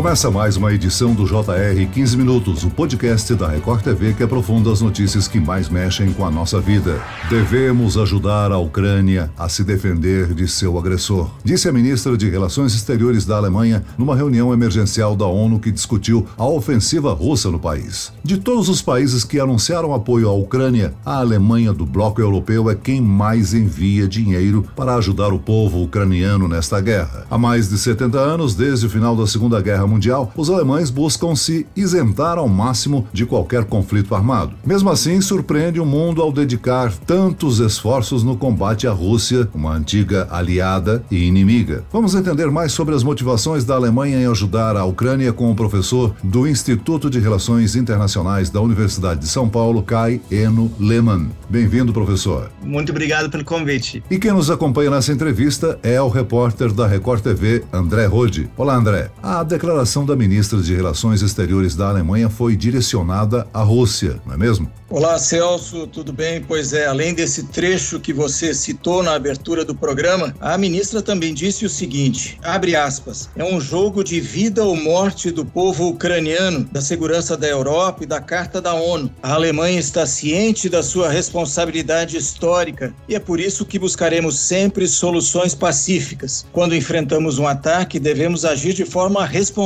Começa mais uma edição do JR 15 Minutos, o podcast da Record TV que aprofunda as notícias que mais mexem com a nossa vida. Devemos ajudar a Ucrânia a se defender de seu agressor, disse a ministra de Relações Exteriores da Alemanha numa reunião emergencial da ONU que discutiu a ofensiva russa no país. De todos os países que anunciaram apoio à Ucrânia, a Alemanha do bloco europeu é quem mais envia dinheiro para ajudar o povo ucraniano nesta guerra. Há mais de 70 anos, desde o final da Segunda Guerra Mundial, os alemães buscam se isentar ao máximo de qualquer conflito armado. Mesmo assim, surpreende o mundo ao dedicar tantos esforços no combate à Rússia, uma antiga aliada e inimiga. Vamos entender mais sobre as motivações da Alemanha em ajudar a Ucrânia com o professor do Instituto de Relações Internacionais da Universidade de São Paulo, Kai Eno Lehmann. Bem-vindo, professor. Muito obrigado pelo convite. E quem nos acompanha nessa entrevista é o repórter da Record TV, André Rode. Olá, André. A declaração da ministra de Relações Exteriores da Alemanha foi direcionada à Rússia, não é mesmo? Olá, Celso, tudo bem? Pois é, além desse trecho que você citou na abertura do programa, a ministra também disse o seguinte: abre aspas, é um jogo de vida ou morte do povo ucraniano, da segurança da Europa e da Carta da ONU. A Alemanha está ciente da sua responsabilidade histórica e é por isso que buscaremos sempre soluções pacíficas. Quando enfrentamos um ataque, devemos agir de forma responsável,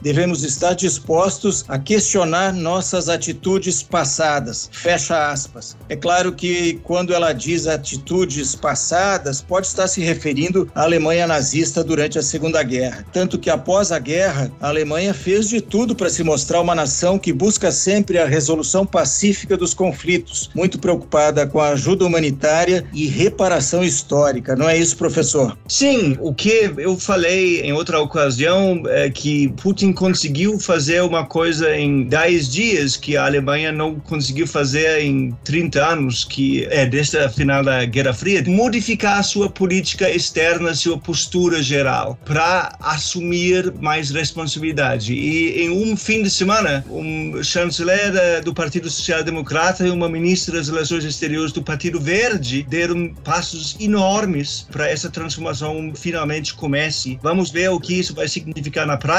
devemos estar dispostos a questionar nossas atitudes passadas. Fecha aspas. É claro que quando ela diz atitudes passadas, pode estar se referindo à Alemanha nazista durante a Segunda Guerra. Tanto que após a guerra, a Alemanha fez de tudo para se mostrar uma nação que busca sempre a resolução pacífica dos conflitos, muito preocupada com a ajuda humanitária e reparação histórica. Não é isso, professor? Sim, o que eu falei em outra ocasião é que Putin conseguiu fazer uma coisa em 10 dias que a Alemanha não conseguiu conseguiu fazer em 30 anos, que é desde a final da Guerra Fria, modificar a sua política externa, sua postura geral, para assumir mais responsabilidade. E em um fim de semana, um chanceler eh, do Partido Social Democrata e uma ministra das Relações Exteriores do Partido Verde deram passos enormes para essa transformação finalmente comece. Vamos ver o que isso vai significar na prática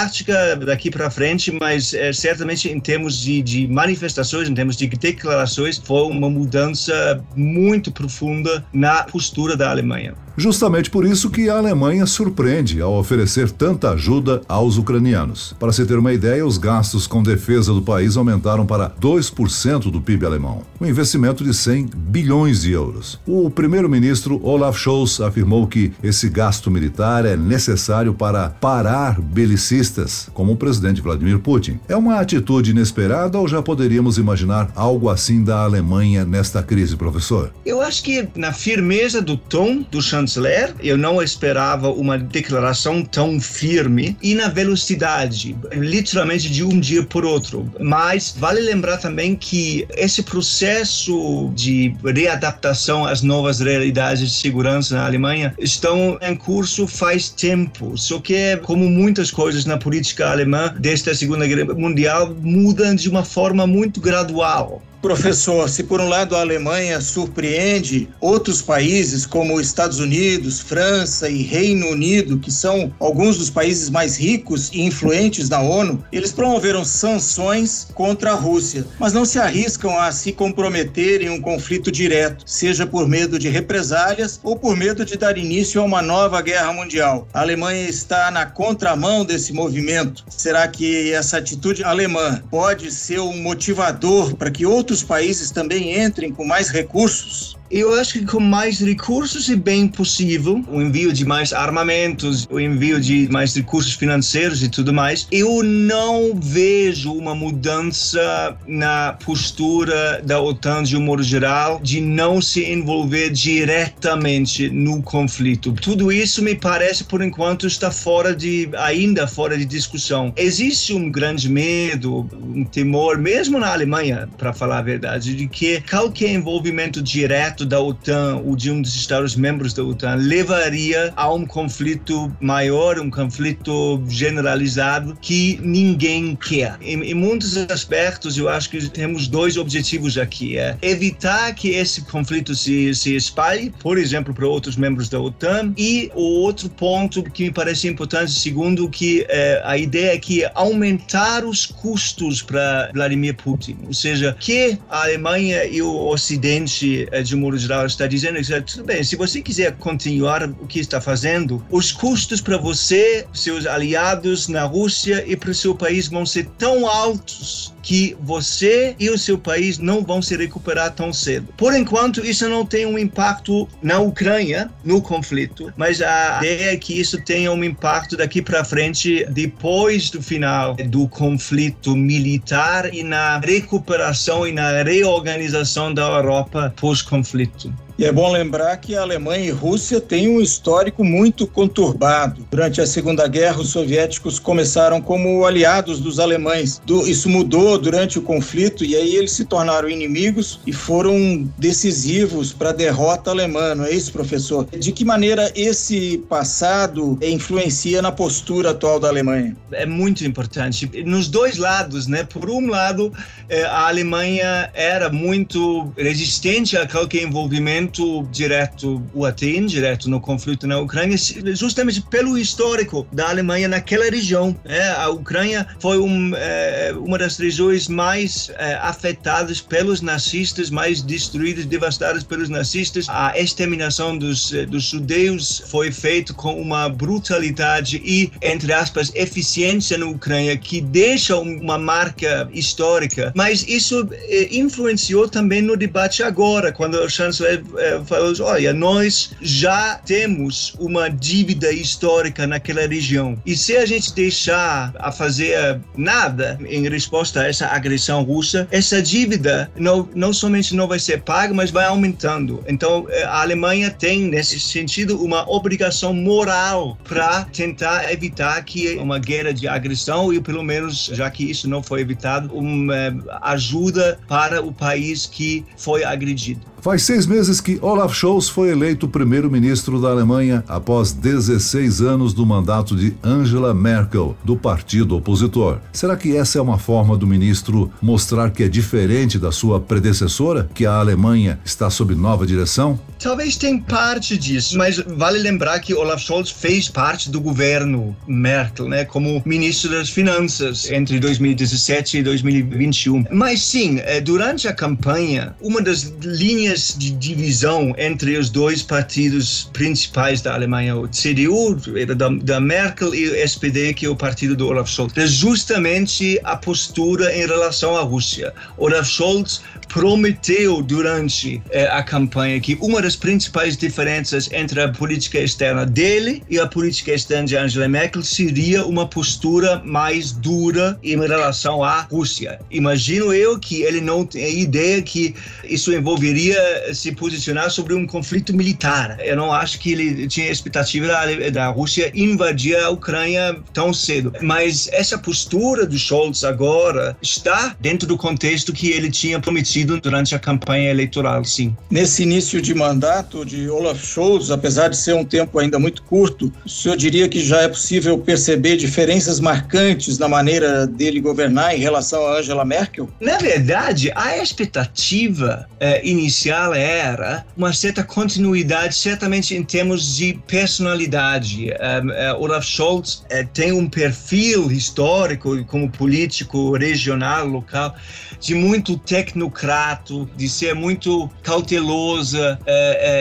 daqui para frente, mas é, certamente em termos de, de manifestações, em termos de declarações foi uma mudança muito profunda na postura da Alemanha. Justamente por isso que a Alemanha surpreende ao oferecer tanta ajuda aos ucranianos. Para se ter uma ideia, os gastos com defesa do país aumentaram para 2% do PIB alemão, um investimento de 100 bilhões de euros. O primeiro-ministro Olaf Scholz afirmou que esse gasto militar é necessário para parar belicistas, como o presidente Vladimir Putin. É uma atitude inesperada ou já poderíamos imaginar algo assim da Alemanha nesta crise, professor? Eu acho que na firmeza do tom do chanceler, eu não esperava uma declaração tão firme e na velocidade, literalmente de um dia por outro. Mas vale lembrar também que esse processo de readaptação às novas realidades de segurança na Alemanha estão em curso faz tempo. Só que, como muitas coisas na política alemã desde a Segunda Guerra Mundial, mudam de uma forma muito gradual. Professor, se por um lado a Alemanha surpreende outros países como Estados Unidos, França e Reino Unido, que são alguns dos países mais ricos e influentes da ONU, eles promoveram sanções contra a Rússia, mas não se arriscam a se comprometer em um conflito direto, seja por medo de represálias ou por medo de dar início a uma nova guerra mundial. A Alemanha está na contramão desse movimento. Será que essa atitude alemã pode ser um motivador para que outros outros países também entrem com mais recursos eu acho que com mais recursos é bem possível o envio de mais armamentos, o envio de mais recursos financeiros e tudo mais. Eu não vejo uma mudança na postura da OTAN de um modo geral de não se envolver diretamente no conflito. Tudo isso me parece por enquanto está fora de ainda fora de discussão. Existe um grande medo, um temor mesmo na Alemanha, para falar a verdade, de que qualquer envolvimento direto da OTAN ou de um dos Estados-membros da OTAN levaria a um conflito maior, um conflito generalizado que ninguém quer. Em, em muitos aspectos, eu acho que temos dois objetivos aqui: é evitar que esse conflito se, se espalhe, por exemplo, para outros membros da OTAN, e o outro ponto que me parece importante, segundo que é, a ideia é que aumentar os custos para Vladimir Putin, ou seja, que a Alemanha e o Ocidente, eh, de um modo geral, está dizendo que tudo bem, se você quiser continuar o que está fazendo, os custos para você, seus aliados na Rússia e para o seu país vão ser tão altos que você e o seu país não vão se recuperar tão cedo. Por enquanto, isso não tem um impacto na Ucrânia, no conflito, mas a ideia é que isso tenha um impacto daqui para frente, depois do final do conflito militar e na recuperação e na reorganização da Europa pós-conflito. conflito E é bom lembrar que a Alemanha e Rússia têm um histórico muito conturbado. Durante a Segunda Guerra, os soviéticos começaram como aliados dos alemães. Isso mudou durante o conflito e aí eles se tornaram inimigos e foram decisivos para a derrota alemã, não é isso, professor? De que maneira esse passado influencia na postura atual da Alemanha? É muito importante. Nos dois lados, né? Por um lado, eh, a Alemanha era muito resistente a qualquer envolvimento envolvimento direto ou até indireto no conflito na Ucrânia, justamente pelo histórico da Alemanha naquela região. É, a Ucrânia foi um, é, uma das regiões mais é, afetadas pelos nazistas, mais destruídas, devastadas pelos nazistas. A exterminação dos, é, dos judeus foi feita com uma brutalidade e, entre aspas, eficiência na Ucrânia que deixa uma marca histórica. Mas isso é, influenciou também no debate agora, quando o chanceler é, falou: olha, nós já temos uma dívida histórica naquela região. E se a gente deixar a fazer nada em resposta a essa agressão russa, essa dívida não, não somente não vai ser paga, mas vai aumentando. Então, é, a Alemanha tem, nesse sentido, uma obrigação moral para tentar evitar que uma guerra de agressão, e pelo menos, já que isso não foi evitado, uma é, ajuda para o país que foi agredido. Faz seis meses que Olaf Scholz foi eleito primeiro-ministro da Alemanha após 16 anos do mandato de Angela Merkel, do partido opositor. Será que essa é uma forma do ministro mostrar que é diferente da sua predecessora, que a Alemanha está sob nova direção? Talvez tenha parte disso, mas vale lembrar que Olaf Scholz fez parte do governo Merkel, né, como ministro das Finanças entre 2017 e 2021. Mas sim, eh, durante a campanha, uma das linhas de divisão entre os dois partidos principais da Alemanha, o CDU da, da Merkel e o SPD, que é o partido do Olaf Scholz, é justamente a postura em relação à Rússia. Olaf Scholz prometeu durante eh, a campanha que uma das principais diferenças entre a política externa dele e a política externa de Angela Merkel seria uma postura mais dura em relação à Rússia. Imagino eu que ele não tem ideia que isso envolveria se posicionar sobre um conflito militar. Eu não acho que ele tinha expectativa da, da Rússia invadir a Ucrânia tão cedo. Mas essa postura do Scholz agora está dentro do contexto que ele tinha prometido durante a campanha eleitoral, sim. Nesse início de mandato de Olaf Scholz, apesar de ser um tempo ainda muito curto, o senhor diria que já é possível perceber diferenças marcantes na maneira dele governar em relação a Angela Merkel? Na verdade, a expectativa eh, inicial era uma certa continuidade, certamente em termos de personalidade. Uh, uh, Olaf Scholz tem um perfil histórico como político regional, local, de muito tecnocrato, de ser muito cautelosa,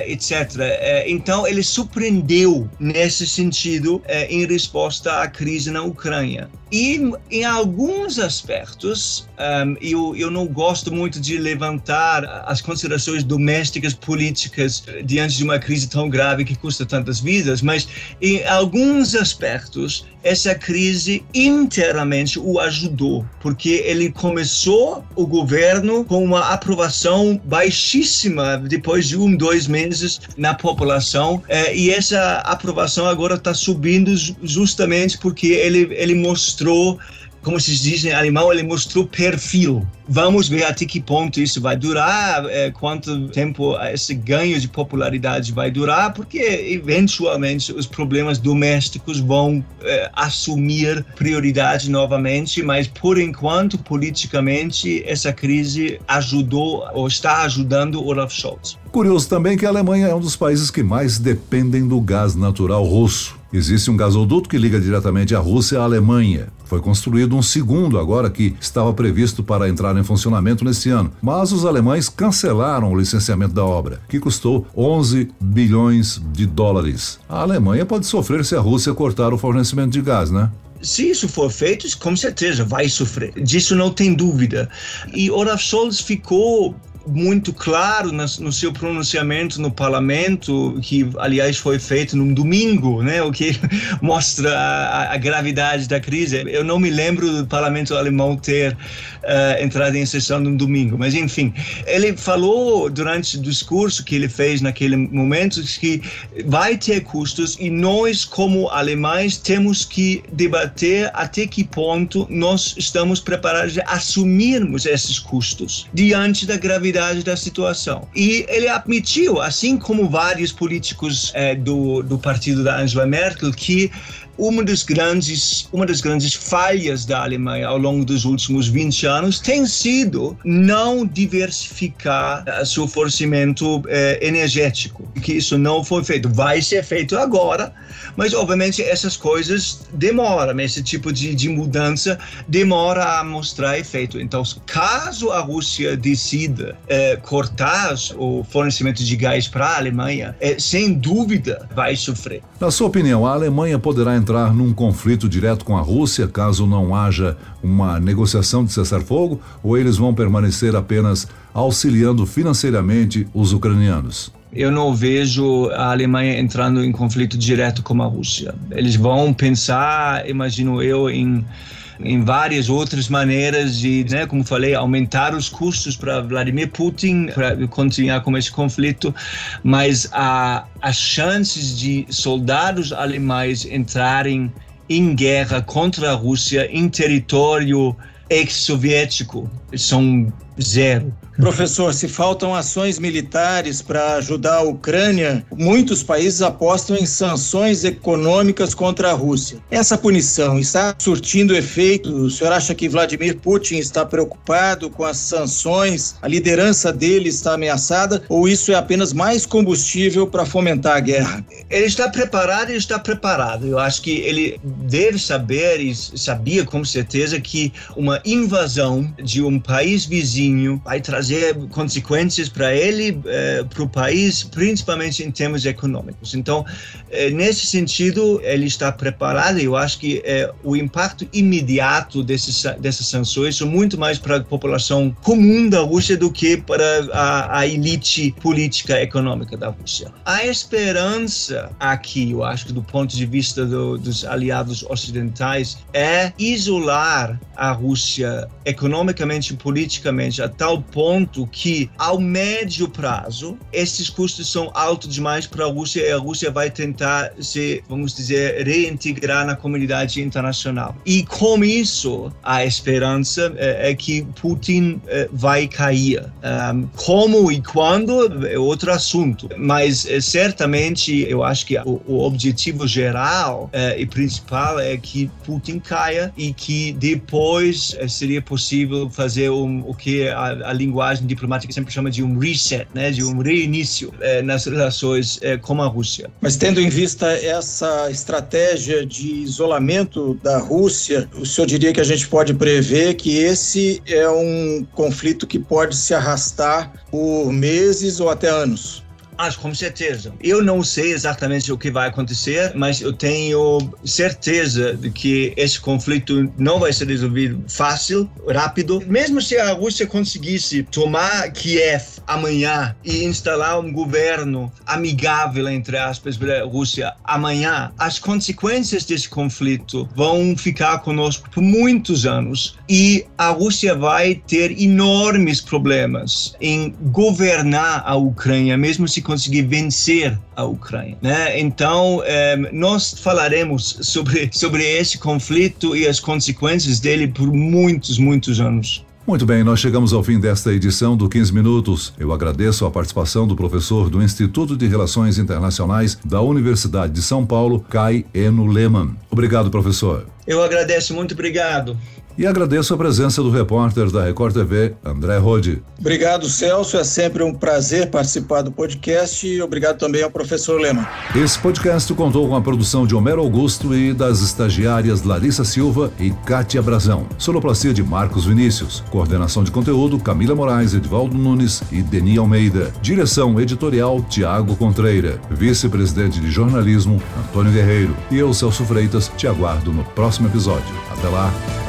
etc. então, ele surpreendeu nesse sentido em resposta à crise na Ucrânia. E em alguns aspectos, um, eu, eu não gosto muito de levantar as considerações domésticas políticas diante de uma crise tão grave que custa tantas vidas, mas em alguns aspectos, essa crise inteiramente o ajudou, porque ele começou o governo com uma aprovação baixíssima depois de um, dois meses na população, eh, e essa aprovação agora está subindo justamente porque ele, ele mostrou como se diz em alemão, ele mostrou perfil. Vamos ver até que ponto isso vai durar, é, quanto tempo esse ganho de popularidade vai durar, porque eventualmente os problemas domésticos vão é, assumir prioridade novamente, mas por enquanto, politicamente, essa crise ajudou ou está ajudando Olaf Scholz. Curioso também que a Alemanha é um dos países que mais dependem do gás natural russo. Existe um gasoduto que liga diretamente a Rússia à Alemanha. Foi construído um segundo agora que estava previsto para entrar em funcionamento nesse ano, mas os alemães cancelaram o licenciamento da obra, que custou 11 bilhões de dólares. A Alemanha pode sofrer se a Rússia cortar o fornecimento de gás, né? se isso for feito, com certeza vai sofrer. Disso não tem dúvida. E Olaf Scholz ficou muito claro no seu pronunciamento no parlamento, que aliás foi feito num domingo, né, o que mostra a, a gravidade da crise. Eu não me lembro do parlamento alemão ter uh, entrado em sessão num domingo, mas enfim, ele falou durante o discurso que ele fez naquele momento que vai ter custos e nós, como alemães, temos que debater até que ponto nós estamos preparados a assumirmos esses custos diante da gravidade gravidade da situação. E ele admitiu, assim como vários políticos é, do, do partido da Angela Merkel, que uma das grandes uma das grandes falhas da Alemanha ao longo dos últimos 20 anos tem sido não diversificar seu fornecimento eh, energético. Que isso não foi feito. Vai ser feito agora mas obviamente essas coisas demoram. Esse tipo de, de mudança demora a mostrar efeito. Então caso a Rússia decida eh, cortar o fornecimento de gás para a Alemanha eh, sem dúvida vai sofrer. Na sua opinião a Alemanha poderá entrar num conflito direto com a Rússia caso não haja uma negociação de cessar-fogo ou eles vão permanecer apenas auxiliando financeiramente os ucranianos? eu não vejo a Alemanha entrando em conflito direto com a Rússia. Eles vão pensar, imagino eu, em em várias outras maneiras de, né, como falei, aumentar os custos para Vladimir Putin para continuar com esse conflito, mas a, as chances de soldados alemães entrarem em guerra contra a Rússia em território ex-soviético são zero. Professor, se faltam ações militares para ajudar a Ucrânia, muitos países apostam em sanções econômicas contra a Rússia. Essa punição está surtindo efeito? O senhor acha que Vladimir Putin está preocupado com as sanções? A liderança dele está ameaçada? Ou isso é apenas mais combustível para fomentar a guerra? Ele está preparado e está preparado. Eu acho que ele deve saber e sabia com certeza que uma invasão de um país vizinho vai trazer consequências para ele, eh, para o país, principalmente em termos econômicos. Então, eh, nesse sentido, ele está preparado. Eu acho que eh, o impacto imediato desses, dessas sanções são muito mais para a população comum da Rússia do que para a, a elite política econômica da Rússia. A esperança aqui, eu acho que do ponto de vista do, dos aliados ocidentais, é isolar a Rússia economicamente e politicamente a tal ponto que, ao médio prazo, esses custos são altos demais para a Rússia e a Rússia vai tentar se, vamos dizer, reintegrar na comunidade internacional. E com isso, a esperança é, é que Putin é, vai cair. Um, como e quando é outro assunto, mas é, certamente eu acho que o, o objetivo geral e principal é que Putin caia e que depois seria possível fazer um, o que a, a linguagem diplomática sempre chama de um reset, né, de um reinício é, nas relações é, com a Rússia. Mas tendo em vista essa estratégia de isolamento da Rússia, o senhor diria que a gente pode prever que esse é um conflito que pode se arrastar por meses ou até anos? Acho, com certeza. Eu não sei exatamente o que vai acontecer, mas eu tenho certeza de que esse conflito não vai ser resolvido fácil, rápido. Mesmo se a Rússia conseguisse tomar Kiev amanhã e instalar um governo amigável, entre aspas, para a Rússia amanhã, as consequências desse conflito vão ficar conosco por muitos anos e a Rússia vai ter enormes problemas em governar a Ucrânia, mesmo se conseguir vencer a Ucrânia. Né? Então, é, nós falaremos sobre, sobre esse conflito e as consequências dele por muitos, muitos anos. Muito bem, nós chegamos ao fim desta edição do 15 Minutos. Eu agradeço a participação do professor do Instituto de Relações Internacionais da Universidade de São Paulo, Kai Eno Lehmann. Obrigado, professor. Eu agradeço, muito obrigado. E agradeço a presença do repórter da Record TV, André Rode. Obrigado, Celso. É sempre um prazer participar do podcast e obrigado também ao professor Lema. Esse podcast contou com a produção de Homero Augusto e das estagiárias Larissa Silva e Kátia Brazão. Sonoplastia de Marcos Vinícius. Coordenação de conteúdo Camila Moraes, Edvaldo Nunes e Deni Almeida. Direção editorial Tiago Contreira. Vice-presidente de jornalismo Antônio Guerreiro. E eu, Celso Freitas, te aguardo no próximo episódio. Até lá.